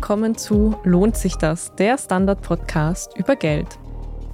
Willkommen zu Lohnt sich das, der Standard-Podcast über Geld.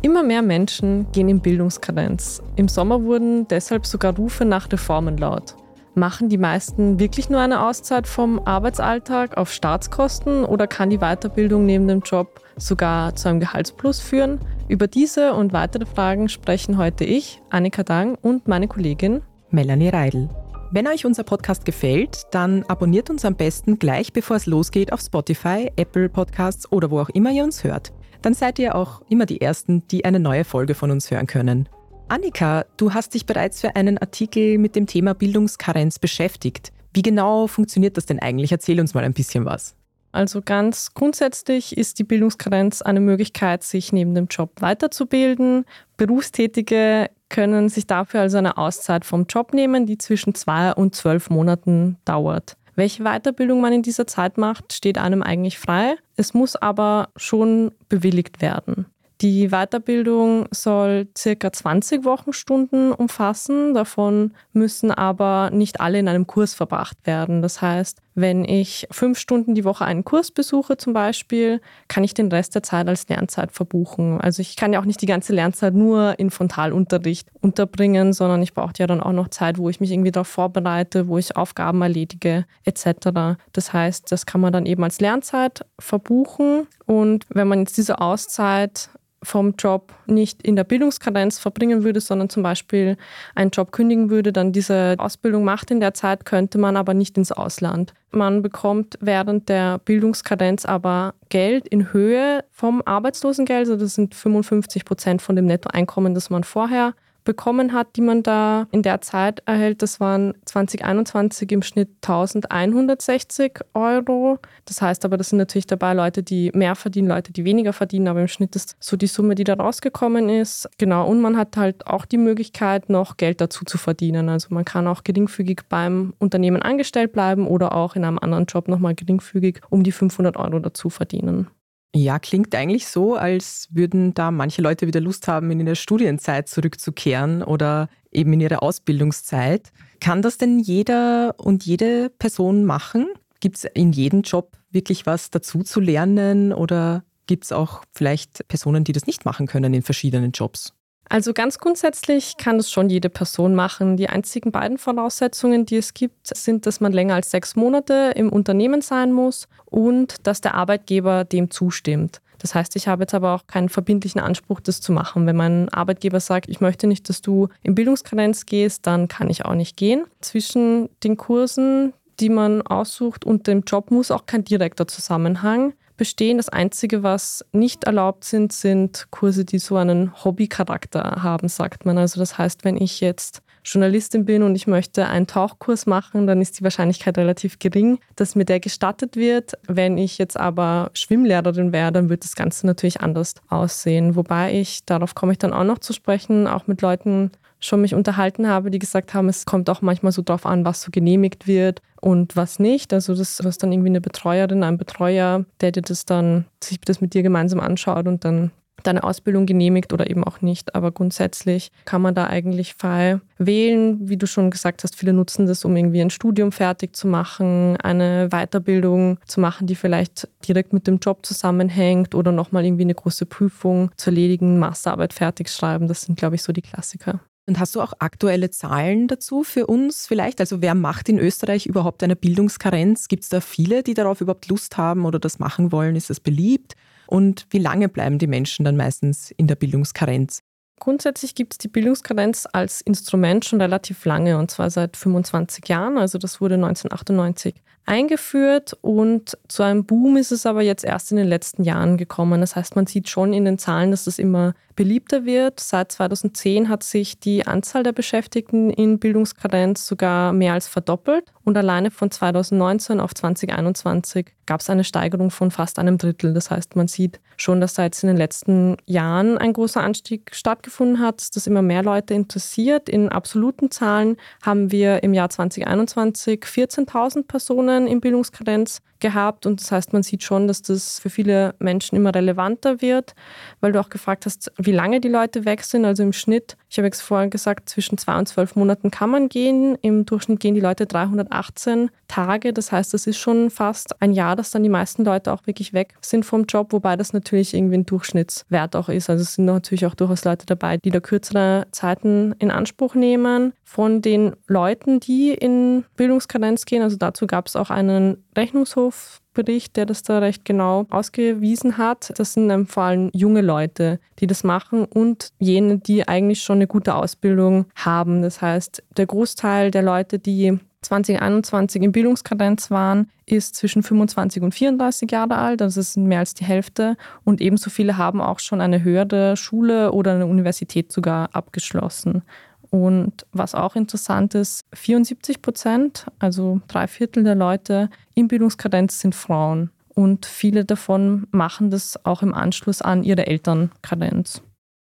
Immer mehr Menschen gehen in Bildungskarenz. Im Sommer wurden deshalb sogar Rufe nach Reformen laut. Machen die meisten wirklich nur eine Auszeit vom Arbeitsalltag auf Staatskosten oder kann die Weiterbildung neben dem Job sogar zu einem Gehaltsplus führen? Über diese und weitere Fragen sprechen heute ich, Annika Dang und meine Kollegin Melanie Reidel. Wenn euch unser Podcast gefällt, dann abonniert uns am besten gleich bevor es losgeht auf Spotify, Apple Podcasts oder wo auch immer ihr uns hört. Dann seid ihr auch immer die Ersten, die eine neue Folge von uns hören können. Annika, du hast dich bereits für einen Artikel mit dem Thema Bildungskarenz beschäftigt. Wie genau funktioniert das denn eigentlich? Erzähl uns mal ein bisschen was. Also ganz grundsätzlich ist die Bildungskarenz eine Möglichkeit, sich neben dem Job weiterzubilden. Berufstätige können sich dafür also eine Auszeit vom Job nehmen, die zwischen zwei und zwölf Monaten dauert. Welche Weiterbildung man in dieser Zeit macht, steht einem eigentlich frei. Es muss aber schon bewilligt werden. Die Weiterbildung soll circa 20 Wochenstunden umfassen. Davon müssen aber nicht alle in einem Kurs verbracht werden. Das heißt, wenn ich fünf Stunden die Woche einen Kurs besuche zum Beispiel, kann ich den Rest der Zeit als Lernzeit verbuchen. Also ich kann ja auch nicht die ganze Lernzeit nur in Frontalunterricht unterbringen, sondern ich brauche ja dann auch noch Zeit, wo ich mich irgendwie darauf vorbereite, wo ich Aufgaben erledige etc. Das heißt, das kann man dann eben als Lernzeit verbuchen. Und wenn man jetzt diese Auszeit vom Job nicht in der Bildungskadenz verbringen würde, sondern zum Beispiel einen Job kündigen würde, dann diese Ausbildung macht in der Zeit, könnte man aber nicht ins Ausland. Man bekommt während der Bildungskadenz aber Geld in Höhe vom Arbeitslosengeld, also das sind 55 Prozent von dem Nettoeinkommen, das man vorher bekommen hat, die man da in der Zeit erhält, das waren 2021 im Schnitt 1160 Euro. Das heißt aber, das sind natürlich dabei Leute, die mehr verdienen, Leute, die weniger verdienen, aber im Schnitt ist so die Summe, die da rausgekommen ist. Genau, und man hat halt auch die Möglichkeit, noch Geld dazu zu verdienen. Also man kann auch geringfügig beim Unternehmen angestellt bleiben oder auch in einem anderen Job nochmal geringfügig um die 500 Euro dazu verdienen. Ja, klingt eigentlich so, als würden da manche Leute wieder Lust haben, in ihre Studienzeit zurückzukehren oder eben in ihre Ausbildungszeit. Kann das denn jeder und jede Person machen? Gibt es in jedem Job wirklich was dazu zu lernen oder gibt es auch vielleicht Personen, die das nicht machen können in verschiedenen Jobs? Also ganz grundsätzlich kann das schon jede Person machen. Die einzigen beiden Voraussetzungen, die es gibt, sind, dass man länger als sechs Monate im Unternehmen sein muss und dass der Arbeitgeber dem zustimmt. Das heißt, ich habe jetzt aber auch keinen verbindlichen Anspruch, das zu machen. Wenn mein Arbeitgeber sagt, ich möchte nicht, dass du in Bildungskarenz gehst, dann kann ich auch nicht gehen. Zwischen den Kursen, die man aussucht und dem Job muss auch kein direkter Zusammenhang bestehen. Das Einzige, was nicht erlaubt sind, sind Kurse, die so einen Hobbycharakter haben, sagt man. Also das heißt, wenn ich jetzt Journalistin bin und ich möchte einen Tauchkurs machen, dann ist die Wahrscheinlichkeit relativ gering, dass mir der gestattet wird. Wenn ich jetzt aber Schwimmlehrerin wäre, dann wird das Ganze natürlich anders aussehen. Wobei ich, darauf komme ich dann auch noch zu sprechen, auch mit Leuten schon mich unterhalten habe, die gesagt haben, es kommt auch manchmal so drauf an, was so genehmigt wird und was nicht. Also das ist dann irgendwie eine Betreuerin, ein Betreuer, der dir das dann, sich das mit dir gemeinsam anschaut und dann deine Ausbildung genehmigt oder eben auch nicht. Aber grundsätzlich kann man da eigentlich frei wählen. Wie du schon gesagt hast, viele nutzen das, um irgendwie ein Studium fertig zu machen, eine Weiterbildung zu machen, die vielleicht direkt mit dem Job zusammenhängt oder nochmal irgendwie eine große Prüfung zu erledigen, Masterarbeit fertig schreiben. Das sind, glaube ich, so die Klassiker. Und hast du auch aktuelle Zahlen dazu für uns vielleicht? Also wer macht in Österreich überhaupt eine Bildungskarenz? Gibt es da viele, die darauf überhaupt Lust haben oder das machen wollen? Ist das beliebt? Und wie lange bleiben die Menschen dann meistens in der Bildungskarenz? Grundsätzlich gibt es die Bildungskarenz als Instrument schon relativ lange und zwar seit 25 Jahren. Also das wurde 1998 eingeführt und zu einem Boom ist es aber jetzt erst in den letzten Jahren gekommen. Das heißt, man sieht schon in den Zahlen, dass es immer beliebter wird. Seit 2010 hat sich die Anzahl der Beschäftigten in Bildungskarenz sogar mehr als verdoppelt und alleine von 2019 auf 2021 gab es eine Steigerung von fast einem Drittel. Das heißt, man sieht schon, dass da jetzt in den letzten Jahren ein großer Anstieg stattgefunden hat, dass immer mehr Leute interessiert. In absoluten Zahlen haben wir im Jahr 2021 14.000 Personen in Bildungskarenz gehabt. Und das heißt, man sieht schon, dass das für viele Menschen immer relevanter wird, weil du auch gefragt hast, wie lange die Leute weg sind. Also im Schnitt, ich habe jetzt vorhin gesagt, zwischen zwei und zwölf Monaten kann man gehen. Im Durchschnitt gehen die Leute 318 Tage. Das heißt, das ist schon fast ein Jahr, dass dann die meisten Leute auch wirklich weg sind vom Job, wobei das natürlich irgendwie ein Durchschnittswert auch ist. Also es sind natürlich auch durchaus Leute dabei, die da kürzere Zeiten in Anspruch nehmen. Von den Leuten, die in Bildungskarenz gehen, also dazu gab es auch einen Rechnungshofbericht, der das da recht genau ausgewiesen hat. Das sind vor allem junge Leute, die das machen und jene, die eigentlich schon eine gute Ausbildung haben. Das heißt, der Großteil der Leute, die 2021 in Bildungskadenz waren, ist zwischen 25 und 34 Jahre alt. Das ist mehr als die Hälfte. Und ebenso viele haben auch schon eine höhere Schule oder eine Universität sogar abgeschlossen. Und was auch interessant ist, 74 Prozent, also drei Viertel der Leute in Bildungskadenz sind Frauen. Und viele davon machen das auch im Anschluss an ihre Elternkadenz.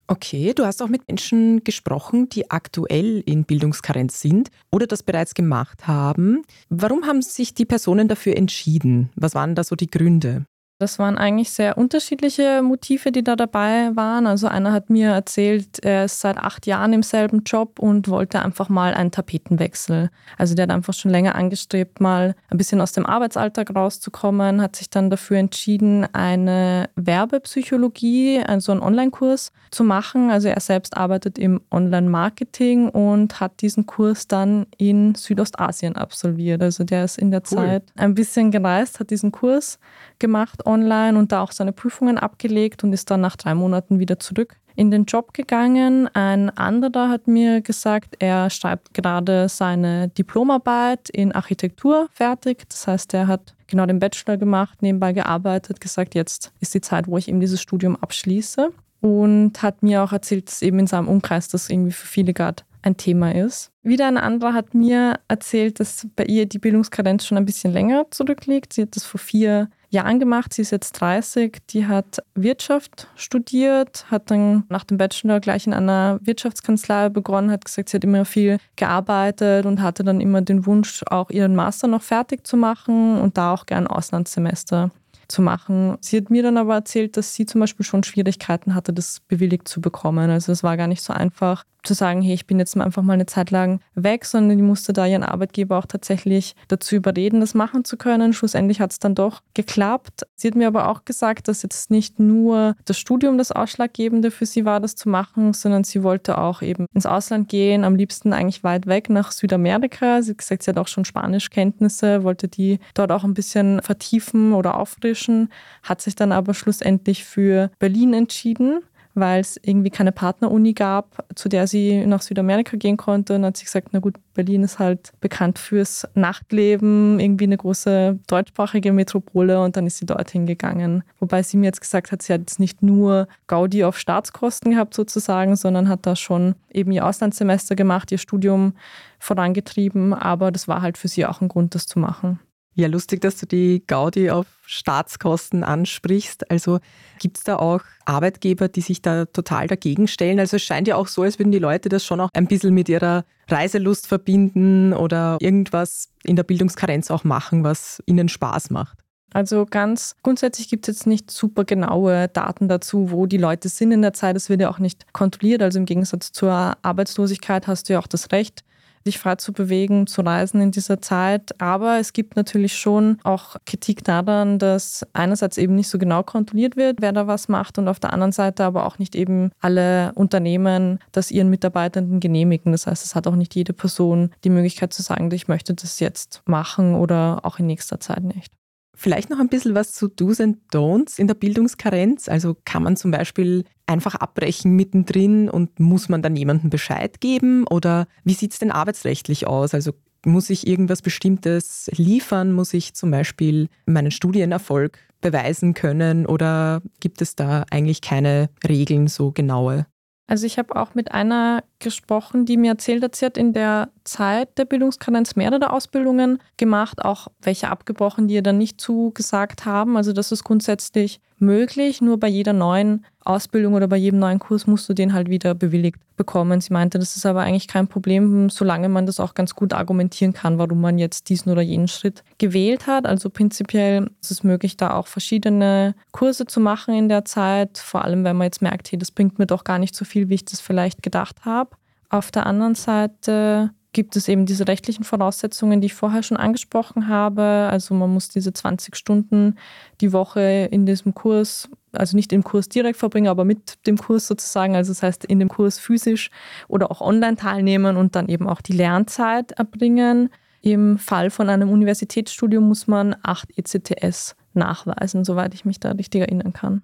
Okay, du hast auch mit Menschen gesprochen, die aktuell in Bildungskarenz sind oder das bereits gemacht haben. Warum haben sich die Personen dafür entschieden? Was waren da so die Gründe? Das waren eigentlich sehr unterschiedliche Motive, die da dabei waren. Also einer hat mir erzählt, er ist seit acht Jahren im selben Job und wollte einfach mal einen Tapetenwechsel. Also der hat einfach schon länger angestrebt, mal ein bisschen aus dem Arbeitsalltag rauszukommen, hat sich dann dafür entschieden, eine Werbepsychologie, also einen Online-Kurs zu machen. Also er selbst arbeitet im Online-Marketing und hat diesen Kurs dann in Südostasien absolviert. Also der ist in der cool. Zeit ein bisschen gereist, hat diesen Kurs gemacht online und da auch seine Prüfungen abgelegt und ist dann nach drei Monaten wieder zurück in den Job gegangen. Ein anderer hat mir gesagt, er schreibt gerade seine Diplomarbeit in Architektur fertig. Das heißt, er hat genau den Bachelor gemacht, nebenbei gearbeitet, gesagt, jetzt ist die Zeit, wo ich eben dieses Studium abschließe. Und hat mir auch erzählt, dass eben in seinem Umkreis das irgendwie für viele gerade ein Thema ist. Wieder ein anderer hat mir erzählt, dass bei ihr die Bildungskarenz schon ein bisschen länger zurückliegt. Sie hat das vor vier Jahren gemacht. Sie ist jetzt 30. Die hat Wirtschaft studiert, hat dann nach dem Bachelor gleich in einer Wirtschaftskanzlei begonnen, hat gesagt, sie hat immer viel gearbeitet und hatte dann immer den Wunsch, auch ihren Master noch fertig zu machen und da auch gern Auslandssemester zu machen. Sie hat mir dann aber erzählt, dass sie zum Beispiel schon Schwierigkeiten hatte, das bewilligt zu bekommen. Also es war gar nicht so einfach zu sagen, hey, ich bin jetzt einfach mal eine Zeit lang weg, sondern die musste da ihren Arbeitgeber auch tatsächlich dazu überreden, das machen zu können. Schlussendlich hat es dann doch geklappt. Sie hat mir aber auch gesagt, dass jetzt nicht nur das Studium das Ausschlaggebende für sie war, das zu machen, sondern sie wollte auch eben ins Ausland gehen, am liebsten eigentlich weit weg nach Südamerika. Sie hat gesagt, sie hat auch schon Spanischkenntnisse, wollte die dort auch ein bisschen vertiefen oder auffrischen hat sich dann aber schlussendlich für Berlin entschieden, weil es irgendwie keine Partneruni gab, zu der sie nach Südamerika gehen konnte. Und hat sich gesagt, na gut, Berlin ist halt bekannt fürs Nachtleben, irgendwie eine große deutschsprachige Metropole und dann ist sie dorthin gegangen. Wobei sie mir jetzt gesagt hat, sie hat jetzt nicht nur Gaudi auf Staatskosten gehabt sozusagen, sondern hat da schon eben ihr Auslandssemester gemacht, ihr Studium vorangetrieben, aber das war halt für sie auch ein Grund, das zu machen. Ja, lustig, dass du die Gaudi auf Staatskosten ansprichst. Also gibt es da auch Arbeitgeber, die sich da total dagegen stellen? Also es scheint ja auch so, als würden die Leute das schon auch ein bisschen mit ihrer Reiselust verbinden oder irgendwas in der Bildungskarenz auch machen, was ihnen Spaß macht. Also ganz grundsätzlich gibt es jetzt nicht super genaue Daten dazu, wo die Leute sind in der Zeit. Das wird ja auch nicht kontrolliert. Also im Gegensatz zur Arbeitslosigkeit hast du ja auch das Recht, dich frei zu bewegen, zu reisen in dieser Zeit. Aber es gibt natürlich schon auch Kritik daran, dass einerseits eben nicht so genau kontrolliert wird, wer da was macht und auf der anderen Seite aber auch nicht eben alle Unternehmen das ihren Mitarbeitenden genehmigen. Das heißt, es hat auch nicht jede Person die Möglichkeit zu sagen, ich möchte das jetzt machen oder auch in nächster Zeit nicht. Vielleicht noch ein bisschen was zu Do's and Don'ts in der Bildungskarenz. Also kann man zum Beispiel einfach abbrechen mittendrin und muss man dann jemandem Bescheid geben? Oder wie sieht es denn arbeitsrechtlich aus? Also muss ich irgendwas Bestimmtes liefern? Muss ich zum Beispiel meinen Studienerfolg beweisen können? Oder gibt es da eigentlich keine Regeln so genaue? Also ich habe auch mit einer gesprochen, die mir erzählt hat, sie hat in der Zeit der Bildungskadenz mehrere Ausbildungen gemacht, auch welche abgebrochen, die ihr dann nicht zugesagt haben. Also das ist grundsätzlich möglich. Nur bei jeder neuen Ausbildung oder bei jedem neuen Kurs musst du den halt wieder bewilligt bekommen. Sie meinte, das ist aber eigentlich kein Problem, solange man das auch ganz gut argumentieren kann, warum man jetzt diesen oder jenen Schritt gewählt hat. Also prinzipiell ist es möglich, da auch verschiedene Kurse zu machen in der Zeit, vor allem wenn man jetzt merkt, hey, das bringt mir doch gar nicht so viel, wie ich das vielleicht gedacht habe. Auf der anderen Seite gibt es eben diese rechtlichen Voraussetzungen, die ich vorher schon angesprochen habe. Also man muss diese 20 Stunden die Woche in diesem Kurs, also nicht im Kurs direkt verbringen, aber mit dem Kurs sozusagen, also das heißt in dem Kurs physisch oder auch online teilnehmen und dann eben auch die Lernzeit erbringen. Im Fall von einem Universitätsstudium muss man 8 ECTS nachweisen, soweit ich mich da richtig erinnern kann.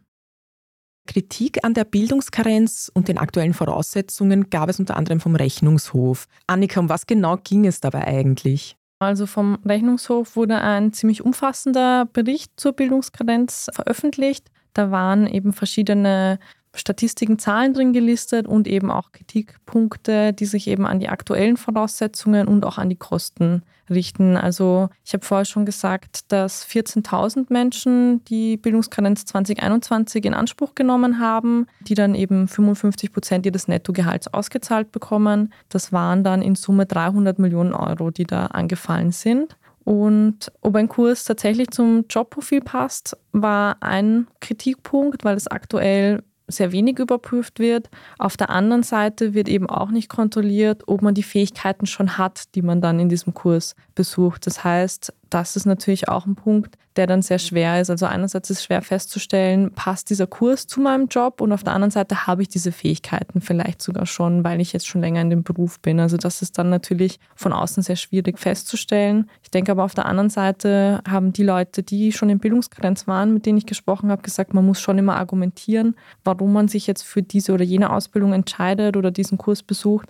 Kritik an der Bildungskarenz und den aktuellen Voraussetzungen gab es unter anderem vom Rechnungshof. Annika, um was genau ging es dabei eigentlich? Also vom Rechnungshof wurde ein ziemlich umfassender Bericht zur Bildungskarenz veröffentlicht. Da waren eben verschiedene Statistiken, Zahlen drin gelistet und eben auch Kritikpunkte, die sich eben an die aktuellen Voraussetzungen und auch an die Kosten richten. Also ich habe vorher schon gesagt, dass 14.000 Menschen die Bildungskarenz 2021 in Anspruch genommen haben, die dann eben 55 Prozent ihres Nettogehalts ausgezahlt bekommen. Das waren dann in Summe 300 Millionen Euro, die da angefallen sind. Und ob ein Kurs tatsächlich zum Jobprofil passt, war ein Kritikpunkt, weil es aktuell sehr wenig überprüft wird. Auf der anderen Seite wird eben auch nicht kontrolliert, ob man die Fähigkeiten schon hat, die man dann in diesem Kurs besucht. Das heißt, das ist natürlich auch ein Punkt, der dann sehr schwer ist. Also einerseits ist es schwer festzustellen, passt dieser Kurs zu meinem Job und auf der anderen Seite habe ich diese Fähigkeiten vielleicht sogar schon, weil ich jetzt schon länger in dem Beruf bin. Also das ist dann natürlich von außen sehr schwierig festzustellen. Ich denke aber auf der anderen Seite haben die Leute, die schon in Bildungsgrenz waren, mit denen ich gesprochen habe, gesagt, man muss schon immer argumentieren, warum man sich jetzt für diese oder jene Ausbildung entscheidet oder diesen Kurs besucht.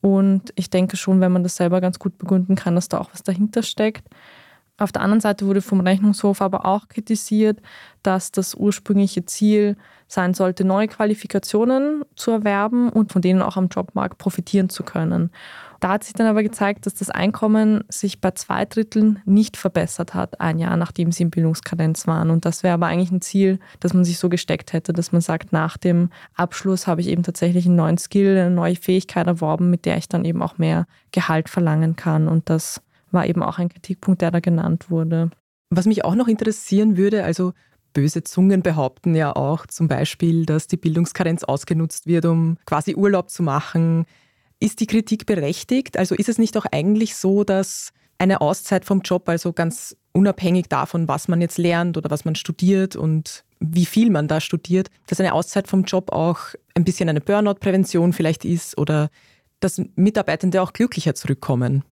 Und ich denke schon, wenn man das selber ganz gut begründen kann, dass da auch was dahinter steckt. Auf der anderen Seite wurde vom Rechnungshof aber auch kritisiert, dass das ursprüngliche Ziel sein sollte, neue Qualifikationen zu erwerben und von denen auch am Jobmarkt profitieren zu können. Da hat sich dann aber gezeigt, dass das Einkommen sich bei zwei Dritteln nicht verbessert hat, ein Jahr nachdem sie in Bildungskadenz waren. Und das wäre aber eigentlich ein Ziel, das man sich so gesteckt hätte, dass man sagt, nach dem Abschluss habe ich eben tatsächlich einen neuen Skill, eine neue Fähigkeit erworben, mit der ich dann eben auch mehr Gehalt verlangen kann. Und das war eben auch ein Kritikpunkt, der da genannt wurde. Was mich auch noch interessieren würde, also böse Zungen behaupten ja auch zum Beispiel, dass die Bildungskarenz ausgenutzt wird, um quasi Urlaub zu machen. Ist die Kritik berechtigt? Also ist es nicht auch eigentlich so, dass eine Auszeit vom Job, also ganz unabhängig davon, was man jetzt lernt oder was man studiert und wie viel man da studiert, dass eine Auszeit vom Job auch ein bisschen eine Burnout-Prävention vielleicht ist oder dass Mitarbeitende auch glücklicher zurückkommen?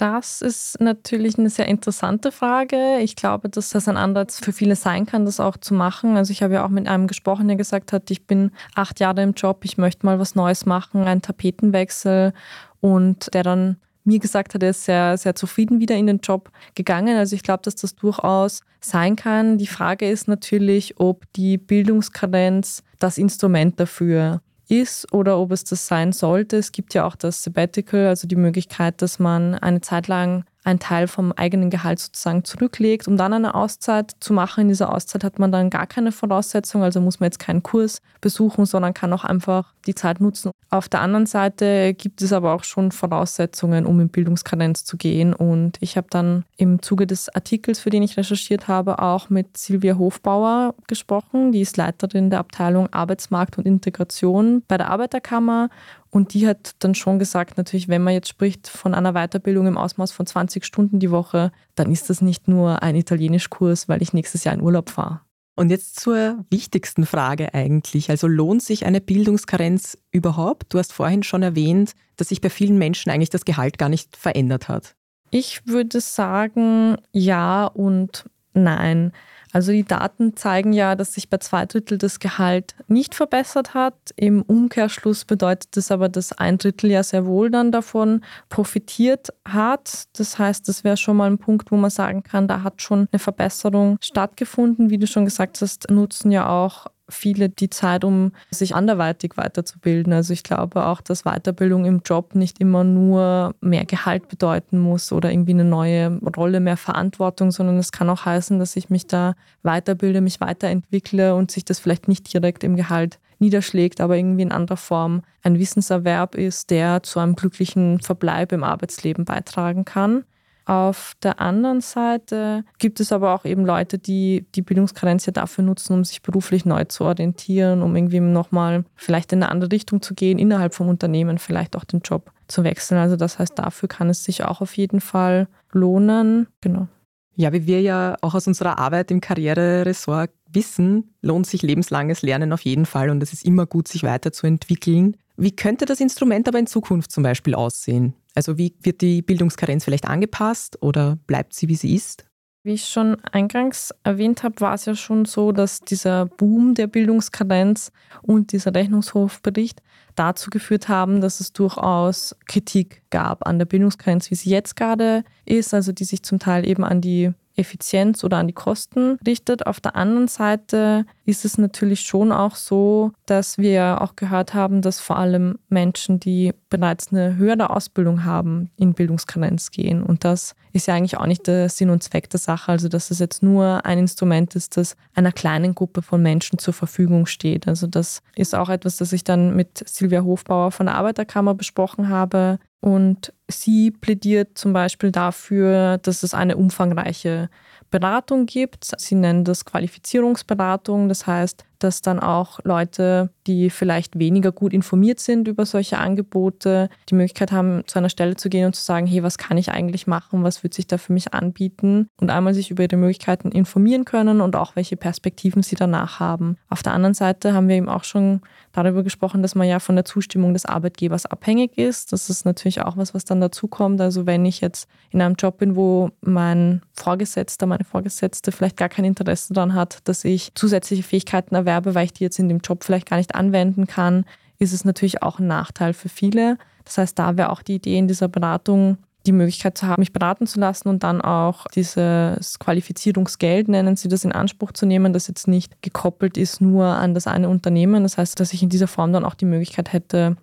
Das ist natürlich eine sehr interessante Frage. Ich glaube, dass das ein Ansatz für viele sein kann, das auch zu machen. Also ich habe ja auch mit einem gesprochen, der gesagt hat, ich bin acht Jahre im Job, ich möchte mal was Neues machen, einen Tapetenwechsel und der dann mir gesagt hat, er ist sehr, sehr zufrieden wieder in den Job gegangen. Also ich glaube, dass das durchaus sein kann. Die Frage ist natürlich, ob die Bildungskarenz das Instrument dafür ist oder ob es das sein sollte. Es gibt ja auch das Sabbatical, also die Möglichkeit, dass man eine Zeit lang einen Teil vom eigenen Gehalt sozusagen zurücklegt, um dann eine Auszeit zu machen. In dieser Auszeit hat man dann gar keine Voraussetzung, also muss man jetzt keinen Kurs besuchen, sondern kann auch einfach die Zeit nutzen. Auf der anderen Seite gibt es aber auch schon Voraussetzungen, um in Bildungskadenz zu gehen. Und ich habe dann im Zuge des Artikels, für den ich recherchiert habe, auch mit Silvia Hofbauer gesprochen. Die ist Leiterin der Abteilung Arbeitsmarkt und Integration bei der Arbeiterkammer und die hat dann schon gesagt, natürlich, wenn man jetzt spricht von einer Weiterbildung im Ausmaß von 20 Stunden die Woche, dann ist das nicht nur ein Italienischkurs, weil ich nächstes Jahr in Urlaub fahre. Und jetzt zur wichtigsten Frage eigentlich. Also lohnt sich eine Bildungskarenz überhaupt? Du hast vorhin schon erwähnt, dass sich bei vielen Menschen eigentlich das Gehalt gar nicht verändert hat. Ich würde sagen, ja und nein. Also die Daten zeigen ja, dass sich bei zwei Drittel das Gehalt nicht verbessert hat. Im Umkehrschluss bedeutet das aber, dass ein Drittel ja sehr wohl dann davon profitiert hat. Das heißt, das wäre schon mal ein Punkt, wo man sagen kann, da hat schon eine Verbesserung stattgefunden. Wie du schon gesagt hast, nutzen ja auch viele die Zeit, um sich anderweitig weiterzubilden. Also ich glaube auch, dass Weiterbildung im Job nicht immer nur mehr Gehalt bedeuten muss oder irgendwie eine neue Rolle, mehr Verantwortung, sondern es kann auch heißen, dass ich mich da weiterbilde, mich weiterentwickle und sich das vielleicht nicht direkt im Gehalt niederschlägt, aber irgendwie in anderer Form ein Wissenserwerb ist, der zu einem glücklichen Verbleib im Arbeitsleben beitragen kann. Auf der anderen Seite gibt es aber auch eben Leute, die die Bildungskarenz ja dafür nutzen, um sich beruflich neu zu orientieren, um irgendwie nochmal vielleicht in eine andere Richtung zu gehen, innerhalb vom Unternehmen vielleicht auch den Job zu wechseln. Also das heißt, dafür kann es sich auch auf jeden Fall lohnen. Genau. Ja, wie wir ja auch aus unserer Arbeit im Karriereressort wissen, lohnt sich lebenslanges Lernen auf jeden Fall und es ist immer gut, sich weiterzuentwickeln. Wie könnte das Instrument aber in Zukunft zum Beispiel aussehen? Also wie wird die Bildungskarenz vielleicht angepasst oder bleibt sie, wie sie ist? Wie ich schon eingangs erwähnt habe, war es ja schon so, dass dieser Boom der Bildungskarenz und dieser Rechnungshofbericht dazu geführt haben, dass es durchaus Kritik gab an der Bildungskarenz, wie sie jetzt gerade ist, also die sich zum Teil eben an die Effizienz oder an die Kosten richtet. Auf der anderen Seite ist es natürlich schon auch so, dass wir auch gehört haben, dass vor allem Menschen, die bereits eine höhere Ausbildung haben, in Bildungskarenz gehen. Und das ist ja eigentlich auch nicht der Sinn und Zweck der Sache. Also, dass es jetzt nur ein Instrument ist, das einer kleinen Gruppe von Menschen zur Verfügung steht. Also, das ist auch etwas, das ich dann mit Silvia Hofbauer von der Arbeiterkammer besprochen habe. Und sie plädiert zum Beispiel dafür, dass es eine umfangreiche Beratung gibt. Sie nennen das Qualifizierungsberatung. Das heißt, dass dann auch Leute, die vielleicht weniger gut informiert sind über solche Angebote, die Möglichkeit haben, zu einer Stelle zu gehen und zu sagen, hey, was kann ich eigentlich machen? Was wird sich da für mich anbieten? Und einmal sich über ihre Möglichkeiten informieren können und auch welche Perspektiven sie danach haben. Auf der anderen Seite haben wir eben auch schon darüber gesprochen, dass man ja von der Zustimmung des Arbeitgebers abhängig ist. Das ist natürlich auch was, was dann dazu kommt. Also wenn ich jetzt in einem Job bin, wo mein Vorgesetzter, meine Vorgesetzte vielleicht gar kein Interesse daran hat, dass ich zusätzliche Fähigkeiten erwerbe, weil ich die jetzt in dem Job vielleicht gar nicht anwenden kann, ist es natürlich auch ein Nachteil für viele. Das heißt, da wäre auch die Idee in dieser Beratung, die Möglichkeit zu haben, mich beraten zu lassen und dann auch dieses Qualifizierungsgeld, nennen sie das, in Anspruch zu nehmen, das jetzt nicht gekoppelt ist nur an das eine Unternehmen. Das heißt, dass ich in dieser Form dann auch die Möglichkeit hätte,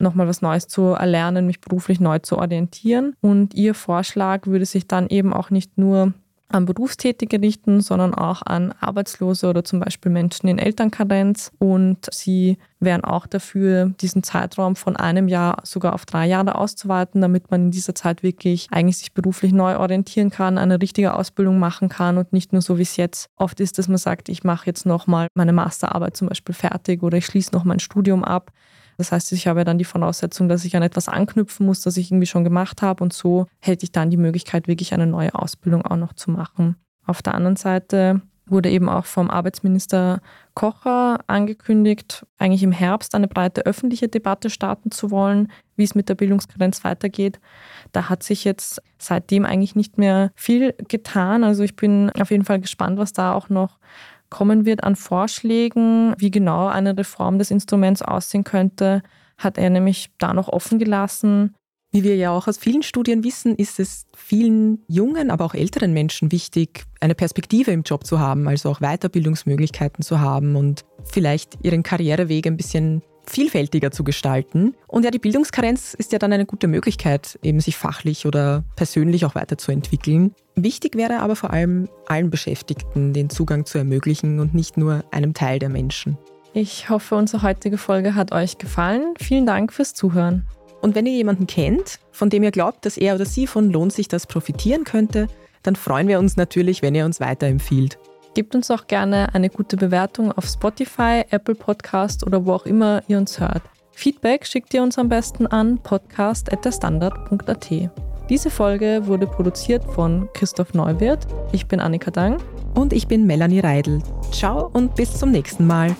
nochmal was Neues zu erlernen, mich beruflich neu zu orientieren. Und ihr Vorschlag würde sich dann eben auch nicht nur an Berufstätige richten, sondern auch an Arbeitslose oder zum Beispiel Menschen in Elternkarenz. Und sie wären auch dafür, diesen Zeitraum von einem Jahr sogar auf drei Jahre auszuweiten, damit man in dieser Zeit wirklich eigentlich sich beruflich neu orientieren kann, eine richtige Ausbildung machen kann und nicht nur so wie es jetzt oft ist, dass man sagt, ich mache jetzt nochmal meine Masterarbeit zum Beispiel fertig oder ich schließe noch mein Studium ab, das heißt, ich habe dann die Voraussetzung, dass ich an etwas anknüpfen muss, das ich irgendwie schon gemacht habe und so hätte ich dann die Möglichkeit, wirklich eine neue Ausbildung auch noch zu machen. Auf der anderen Seite wurde eben auch vom Arbeitsminister Kocher angekündigt, eigentlich im Herbst eine breite öffentliche Debatte starten zu wollen, wie es mit der Bildungsgrenze weitergeht. Da hat sich jetzt seitdem eigentlich nicht mehr viel getan. Also ich bin auf jeden Fall gespannt, was da auch noch kommen wird an Vorschlägen, wie genau eine Reform des Instruments aussehen könnte, hat er nämlich da noch offen gelassen. Wie wir ja auch aus vielen Studien wissen, ist es vielen jungen, aber auch älteren Menschen wichtig, eine Perspektive im Job zu haben, also auch Weiterbildungsmöglichkeiten zu haben und vielleicht ihren Karriereweg ein bisschen vielfältiger zu gestalten. Und ja, die Bildungskarenz ist ja dann eine gute Möglichkeit, eben sich fachlich oder persönlich auch weiterzuentwickeln. Wichtig wäre aber vor allem allen Beschäftigten den Zugang zu ermöglichen und nicht nur einem Teil der Menschen. Ich hoffe, unsere heutige Folge hat euch gefallen. Vielen Dank fürs Zuhören. Und wenn ihr jemanden kennt, von dem ihr glaubt, dass er oder sie von Lohnt sich das profitieren könnte, dann freuen wir uns natürlich, wenn ihr uns weiterempfiehlt. Gebt uns auch gerne eine gute Bewertung auf Spotify, Apple Podcast oder wo auch immer ihr uns hört. Feedback schickt ihr uns am besten an podcast.derstandard.at. Diese Folge wurde produziert von Christoph Neuwirth. Ich bin Annika Dang. Und ich bin Melanie Reidel. Ciao und bis zum nächsten Mal.